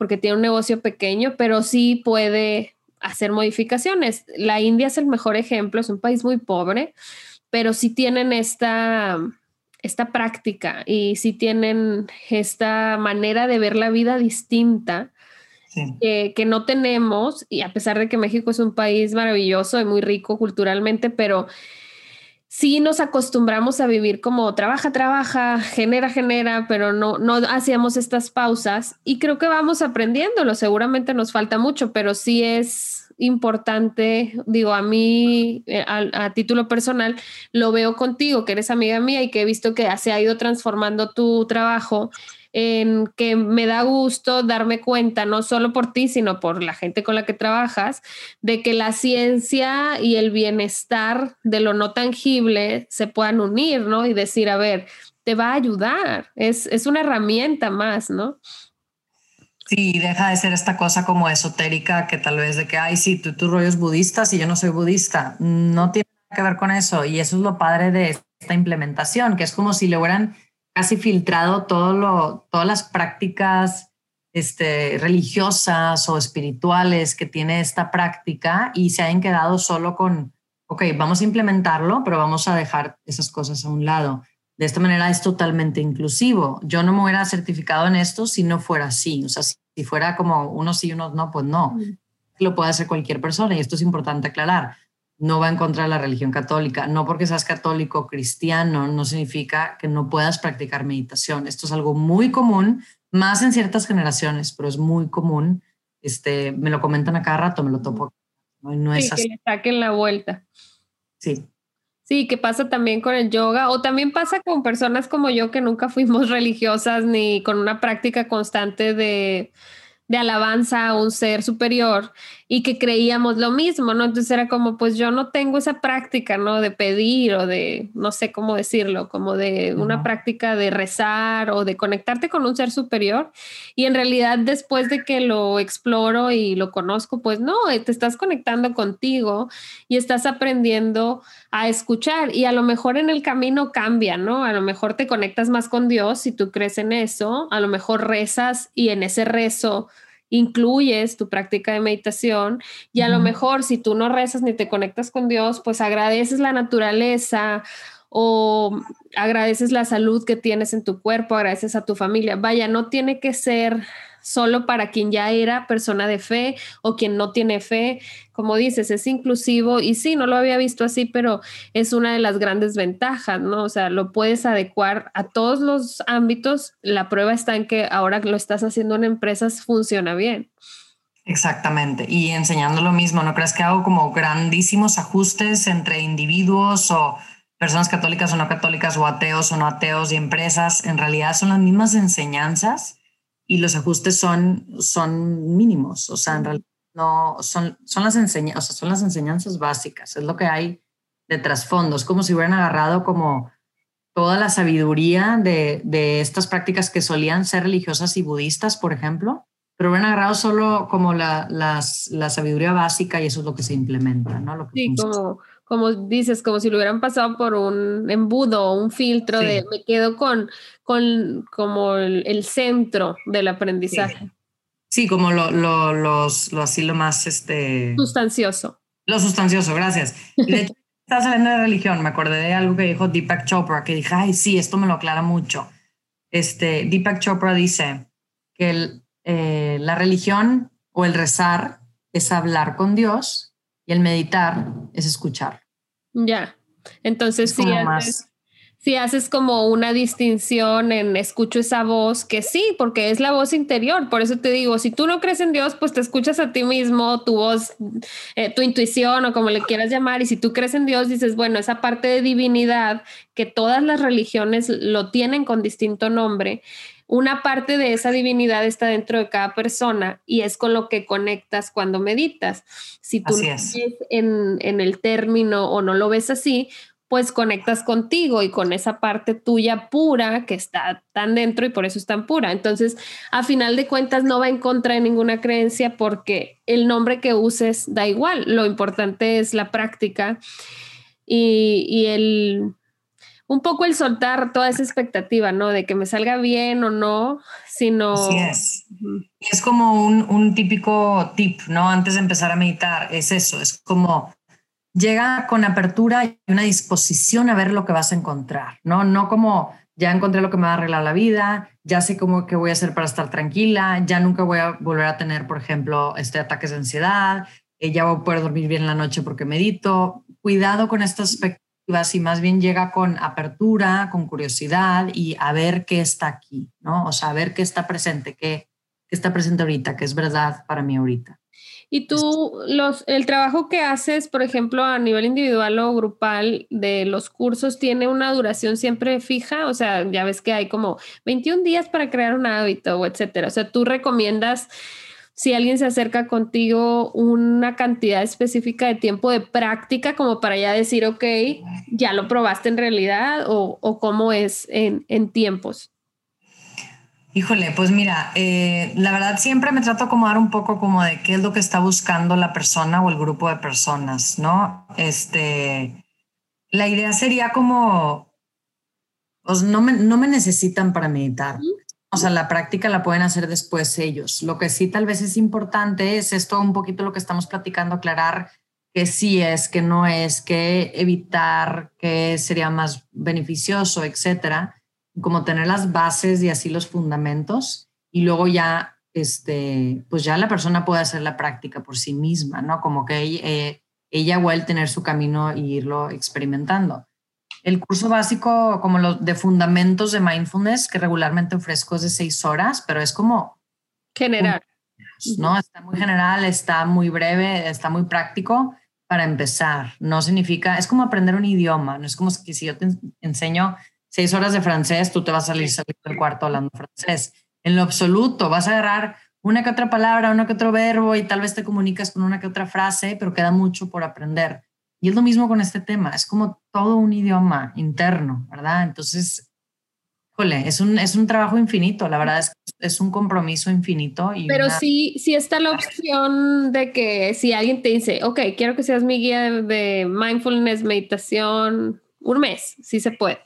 porque tiene un negocio pequeño, pero sí puede hacer modificaciones. La India es el mejor ejemplo, es un país muy pobre, pero sí tienen esta, esta práctica y sí tienen esta manera de ver la vida distinta. que no tenemos, y a pesar de que México es un país maravilloso y muy rico culturalmente, pero sí nos acostumbramos a vivir como trabaja, trabaja, genera, genera, pero no, no hacíamos estas pausas y creo que vamos aprendiéndolo. Seguramente nos falta mucho, pero sí es importante, digo, a mí, eh, a, a, título personal, lo veo contigo, que eres amiga mía y que he visto que se ha ido transformando tu trabajo en que me da gusto darme cuenta, no solo por ti, sino por la gente con la que trabajas, de que la ciencia y el bienestar de lo no tangible se puedan unir, ¿no? Y decir, a ver, te va a ayudar, es, es una herramienta más, ¿no? Sí, deja de ser esta cosa como esotérica que tal vez de que, ay, sí, tú, tú rollos budistas y yo no soy budista. No tiene que ver con eso. Y eso es lo padre de esta implementación, que es como si le casi filtrado todo lo, todas las prácticas este, religiosas o espirituales que tiene esta práctica y se hayan quedado solo con, ok, vamos a implementarlo, pero vamos a dejar esas cosas a un lado. De esta manera es totalmente inclusivo. Yo no me hubiera certificado en esto si no fuera así. O sea, si, fuera como unos sí y unos no, pues no. Mm. Lo puede hacer cualquier persona y esto es importante aclarar no va en contra de la religión católica. No porque seas católico o cristiano no significa que no puedas practicar meditación. Esto es algo muy común, más en ciertas generaciones, pero es muy común. Este, me lo comentan a cada rato, me lo topo. No, es así. que le saquen la vuelta. Sí. Sí, que pasa también con el yoga o también pasa con personas como yo que nunca fuimos religiosas ni con una práctica constante de, de alabanza a un ser superior, y que creíamos lo mismo, ¿no? Entonces era como, pues yo no tengo esa práctica, ¿no? De pedir o de, no sé cómo decirlo, como de una práctica de rezar o de conectarte con un ser superior. Y en realidad después de que lo exploro y lo conozco, pues no, eh, te estás conectando contigo y estás aprendiendo a escuchar y a lo mejor en el camino cambia, ¿no? A lo mejor te conectas más con Dios si tú crees en eso, a lo mejor rezas y en ese rezo incluyes tu práctica de meditación y a lo mejor si tú no rezas ni te conectas con Dios, pues agradeces la naturaleza o agradeces la salud que tienes en tu cuerpo, agradeces a tu familia. Vaya, no tiene que ser solo para quien ya era persona de fe o quien no tiene fe. Como dices, es inclusivo y sí, no lo había visto así, pero es una de las grandes ventajas, ¿no? O sea, lo puedes adecuar a todos los ámbitos. La prueba está en que ahora que lo estás haciendo en empresas funciona bien. Exactamente. Y enseñando lo mismo, ¿no crees que hago como grandísimos ajustes entre individuos o personas católicas o no católicas o ateos o no ateos y empresas? En realidad son las mismas enseñanzas y los ajustes son, son mínimos, o sea, en realidad no, son, son, las enseñanzas, son las enseñanzas básicas, es lo que hay de trasfondo, es como si hubieran agarrado como toda la sabiduría de, de estas prácticas que solían ser religiosas y budistas, por ejemplo, pero hubieran agarrado solo como la, las, la sabiduría básica y eso es lo que se implementa, ¿no? Lo que sí, como como dices, como si lo hubieran pasado por un embudo o un filtro de me quedo con, con como el, centro del aprendizaje. Sí, como lo, lo, los, lo así lo más este... Sustancioso. Lo sustancioso, gracias. De hecho, estás hablando de religión, me acordé de algo que dijo Deepak Chopra, que dije, ay, sí, esto me lo aclara mucho. Este, Deepak Chopra dice que el, eh, la religión o el rezar es hablar con Dios y el meditar es escuchar. Ya. Entonces, si haces, si haces como una distinción en escucho esa voz, que sí, porque es la voz interior. Por eso te digo, si tú no crees en Dios, pues te escuchas a ti mismo, tu voz, eh, tu intuición o como le quieras llamar. Y si tú crees en Dios, dices, bueno, esa parte de divinidad que todas las religiones lo tienen con distinto nombre una parte de esa divinidad está dentro de cada persona y es con lo que conectas cuando meditas. Si tú no ves en, en el término o no lo ves así, pues conectas contigo y con esa parte tuya pura que está tan dentro y por eso es tan pura. Entonces, a final de cuentas, no va en contra de ninguna creencia porque el nombre que uses da igual. Lo importante es la práctica y, y el un poco el soltar toda esa expectativa, ¿no? De que me salga bien o no, sino... Así es. Es como un, un, típico tip, ¿no? Antes de empezar a meditar, es eso, es como llega con apertura y una disposición a ver lo que vas a encontrar, ¿no? No como ya encontré lo que me va a arreglar la vida, ya sé cómo que voy a hacer para estar tranquila, ya nunca voy a volver a tener, por ejemplo, este ataques de ansiedad, eh, ya voy a poder dormir bien en la noche porque medito. Cuidado con estas y más bien llega con apertura, con curiosidad y a ver qué está aquí, ¿no? O sea, a ver qué está presente, qué, está presente ahorita, qué es verdad para mí ahorita. Y tú, los, el trabajo que haces, por ejemplo, a nivel individual o grupal de los cursos, ¿tiene una duración siempre fija? O sea, ya ves que hay como 21 días para crear un hábito, etcétera. O sea, tú recomiendas si alguien se acerca contigo una cantidad específica de tiempo de práctica como para ya decir, ok, ya lo probaste en realidad o, o cómo es en, en, tiempos? Híjole, pues mira, eh, la verdad siempre me trato de acomodar un poco como de qué es lo que está buscando la persona o el grupo de personas, ¿no? Este, la idea sería como, pues no me, no me necesitan para meditar. O sea, la práctica la pueden hacer después ellos. Lo que sí tal vez es importante es esto un poquito lo que estamos platicando, aclarar que sí es, que no es, que evitar, que sería más beneficioso, etcétera. Como tener las bases y así los fundamentos y luego ya, este, pues ya la persona puede hacer la práctica por sí misma, ¿no? Como que eh, ella o él tener su camino e irlo experimentando. El curso básico, como lo de fundamentos de mindfulness, que regularmente ofrezco es de seis horas, pero es como... General. ¿no? Está muy general, está muy breve, está muy práctico para empezar. No significa, es como aprender un idioma, no es como que si yo te enseño seis horas de francés, tú te vas a salir, salir del cuarto hablando francés. En lo absoluto, vas a agarrar una que otra palabra, una que otro verbo y tal vez te comunicas con una que otra frase, pero queda mucho por aprender. Y es lo mismo con este tema, es como todo un idioma interno, ¿verdad? Entonces, jole, es un, es un trabajo infinito, la verdad es que es un compromiso infinito. Y pero sí, sí está la opción de que si alguien te dice, ok, quiero que seas mi guía de mindfulness, meditación, un mes, sí se puede.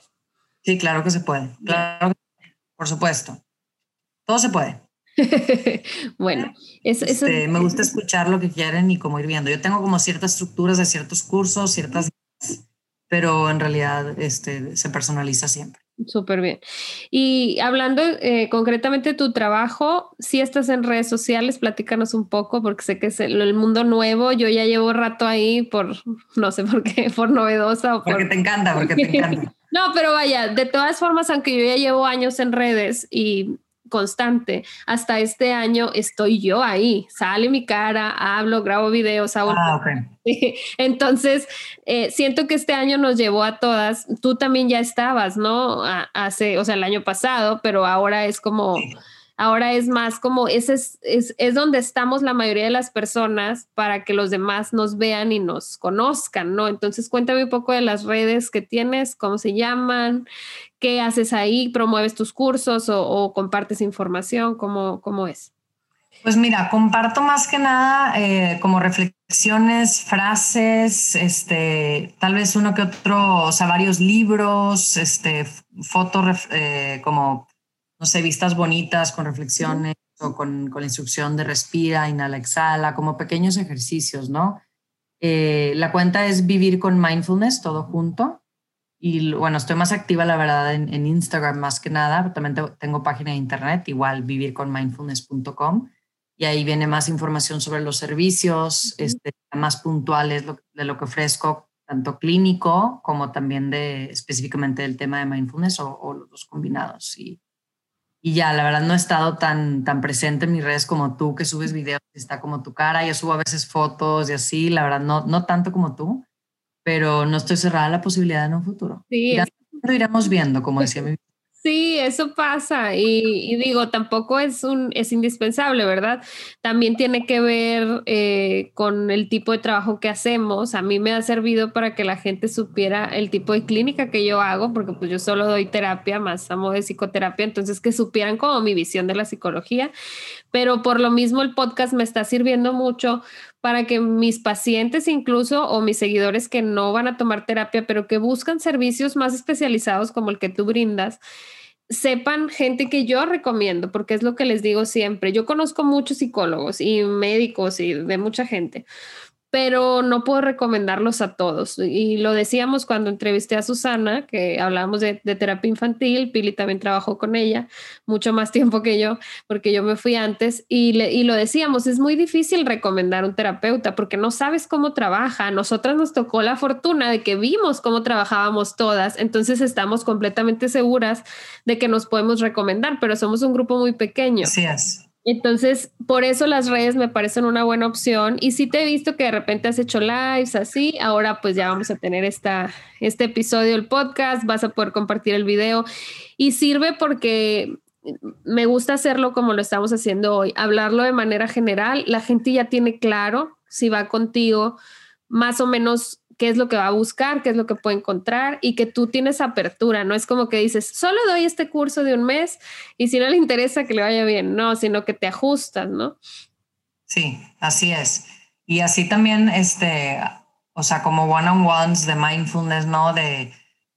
Sí, claro que se puede, claro, por supuesto. Todo se puede. bueno, eso, este, me gusta escuchar lo que quieren y como ir viendo. Yo tengo como ciertas estructuras de ciertos cursos, ciertas, pero en realidad este, se personaliza siempre. Súper bien. Y hablando eh, concretamente de tu trabajo, si estás en redes sociales, platícanos un poco, porque sé que es el, mundo nuevo. Yo ya llevo rato ahí por, no sé por qué, por novedosa o Porque te encanta, porque te encanta. no, pero vaya, de todas formas, aunque yo ya llevo años en redes y constante. Hasta este año estoy yo ahí, sale mi cara, hablo, grabo videos, hago... Ah, Entonces, eh, siento que este año nos llevó a todas, tú también ya estabas, ¿no? hace, o sea, el año pasado, pero ahora es como... Ahora es más como, ese es, es, es, donde estamos la mayoría de las personas para que los demás nos vean y nos conozcan, ¿no? Entonces cuéntame un poco de las redes que tienes, cómo se llaman, qué haces ahí, promueves tus cursos o, compartes información, ¿cómo, ¿cómo es? Pues mira, comparto más que nada eh, como reflexiones, frases, este, tal vez uno que otro, o sea, varios libros, este, fotos eh, como no sé, vistas bonitas con reflexiones o con, con, la instrucción de respira, inhala, exhala, como pequeños ejercicios, ¿no? Eh, la cuenta es vivir con mindfulness, todo junto. Y bueno, estoy más activa, la verdad, en, en Instagram más que nada, pero también tengo página de internet, igual vivirconmindfulness.com. Y ahí viene más información sobre los servicios, este, más puntuales de lo que ofrezco, tanto clínico como también de específicamente del tema de mindfulness o, o los combinados. Y, y ya, la verdad no he estado tan, tan presente en mis redes como tú, que subes videos y está como tu cara. Yo subo a veces fotos y así, la verdad no, no tanto como tú, pero no estoy cerrada a la posibilidad en un futuro. Sí. lo iremos viendo, como decía mi Sí, eso pasa y, digo, tampoco es, un, es indispensable, ¿verdad? También tiene que ver eh, con el tipo de trabajo que hacemos. A mí me ha servido para que la gente supiera el tipo de clínica que yo hago, porque pues yo solo doy terapia, más amo de psicoterapia, entonces que supieran como mi visión de la psicología. Pero por lo mismo el podcast me está sirviendo mucho para que mis pacientes incluso o mis seguidores que no van a tomar terapia, pero que buscan servicios más especializados como el que tú brindas, sepan gente que yo recomiendo, porque es lo que les digo siempre. Yo conozco muchos psicólogos y médicos y de mucha gente, pero no puedo recomendarlos a todos. Y lo decíamos cuando entrevisté a Susana, que hablábamos de, terapia infantil, Pili también trabajó con ella mucho más tiempo que yo, porque yo me fui antes, y, y lo decíamos, es muy difícil recomendar un terapeuta porque no sabes cómo trabaja. nosotras nos tocó la fortuna de que vimos cómo trabajábamos todas, entonces estamos completamente seguras de que nos podemos recomendar, pero somos un grupo muy pequeño. Así es. Entonces, por eso las redes me parecen una buena opción. Y si te he visto que de repente has hecho lives así, ahora pues ya vamos a tener esta, este episodio del podcast, vas a poder compartir el video y sirve porque me gusta hacerlo como lo estamos haciendo hoy, hablarlo de manera general. La gente ya tiene claro si va contigo más o menos qué es lo que va a buscar, qué es lo que puede encontrar y que tú tienes apertura, no es como que dices, solo doy este curso de un mes y si no le interesa que le vaya bien, no, sino que te ajustas, ¿no? Sí, así es. Y así también, este, o sea, como one-on-ones de mindfulness, ¿no? De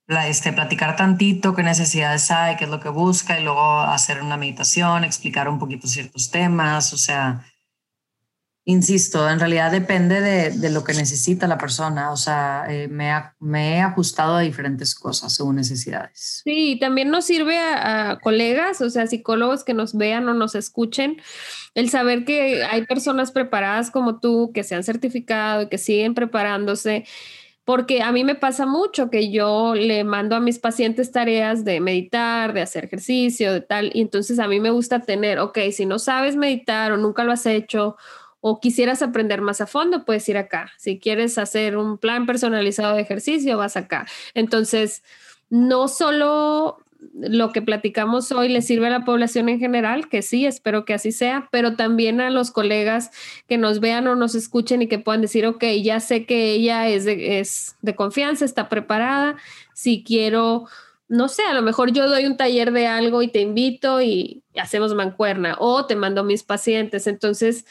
este, platicar tantito qué necesidades hay, qué es lo que busca y luego hacer una meditación, explicar un poquito ciertos temas, o sea, Insisto, en realidad depende de, lo que necesita la persona, o sea, eh, me, me, he ajustado a diferentes cosas según necesidades. Sí, también nos sirve a, colegas, o sea, psicólogos que nos vean o nos escuchen, el saber que hay personas preparadas como tú, que se han certificado y que siguen preparándose porque a mí me pasa mucho que yo le mando a mis pacientes tareas de meditar, de hacer ejercicio, de tal, y entonces a mí me gusta tener, ok, si no sabes meditar o nunca lo has hecho o quisieras aprender más a fondo, puedes ir acá. Si quieres hacer un plan personalizado de ejercicio, vas acá. Entonces, no solo lo que platicamos hoy le sirve a la población en general, que sí, espero que así sea, pero también a los colegas que nos vean o nos escuchen y que puedan decir, ok, ya sé que ella es de, confianza, está preparada, si quiero, no sé, a lo mejor yo doy un taller de algo y te invito y hacemos mancuerna o te mando mis pacientes, entonces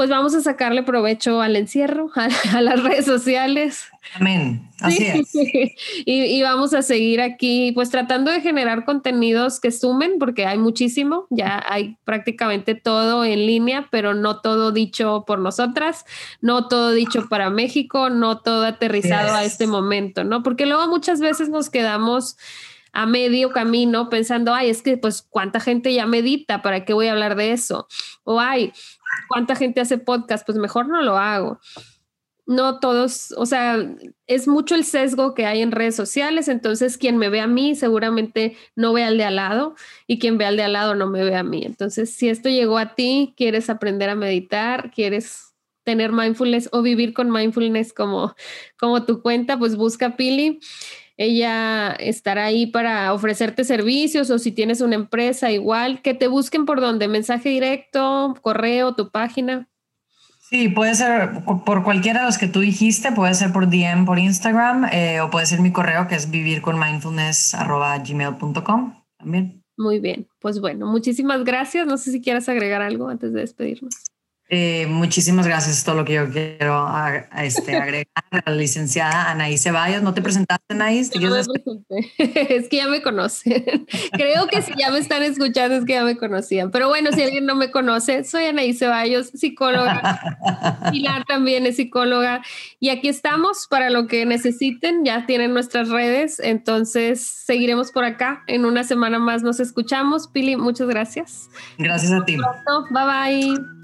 pues vamos a sacarle provecho al encierro, a, las redes sociales. Amén. Así es. Y, vamos a seguir aquí, pues tratando de generar contenidos que sumen, porque hay muchísimo, ya hay prácticamente todo en línea, pero no todo dicho por nosotras, no todo dicho para México, no todo aterrizado a este momento, ¿no? Porque luego muchas veces nos quedamos a medio camino pensando, ay, es que pues cuánta gente ya medita, ¿para qué voy a hablar de eso? O ay, ¿Cuánta gente hace podcast? Pues mejor no lo hago. No todos, o sea, es mucho el sesgo que hay en redes sociales, entonces quien me ve a mí seguramente no ve al de al lado y quien ve al de al lado no me ve a mí. Entonces, si esto llegó a ti, quieres aprender a meditar, quieres tener mindfulness o vivir con mindfulness como, como tu cuenta, pues busca Pili ella estará ahí para ofrecerte servicios o si tienes una empresa igual, que te busquen por donde, mensaje directo, correo, tu página. Sí, puede ser por cualquiera de los que tú dijiste, puede ser por DM, por Instagram, eh, o puede ser mi correo que es vivirconmindfulness.gmail.com también. Muy bien, pues bueno, muchísimas gracias. No sé si quieras agregar algo antes de despedirnos. Eh, muchísimas gracias. Todo lo que yo quiero este, agregar a la licenciada Anaí Ceballos. ¿No te presentaste, Anaí? es que ya me conocen. Creo que si ya me están escuchando es que ya me conocían. Pero bueno, si alguien no me conoce, soy Anaí Ceballos, psicóloga. Pilar también es psicóloga. Y aquí estamos para lo que necesiten. Ya tienen nuestras redes. Entonces seguiremos por acá. En una semana más nos escuchamos. Pili, muchas gracias. Gracias a ti. Bye bye.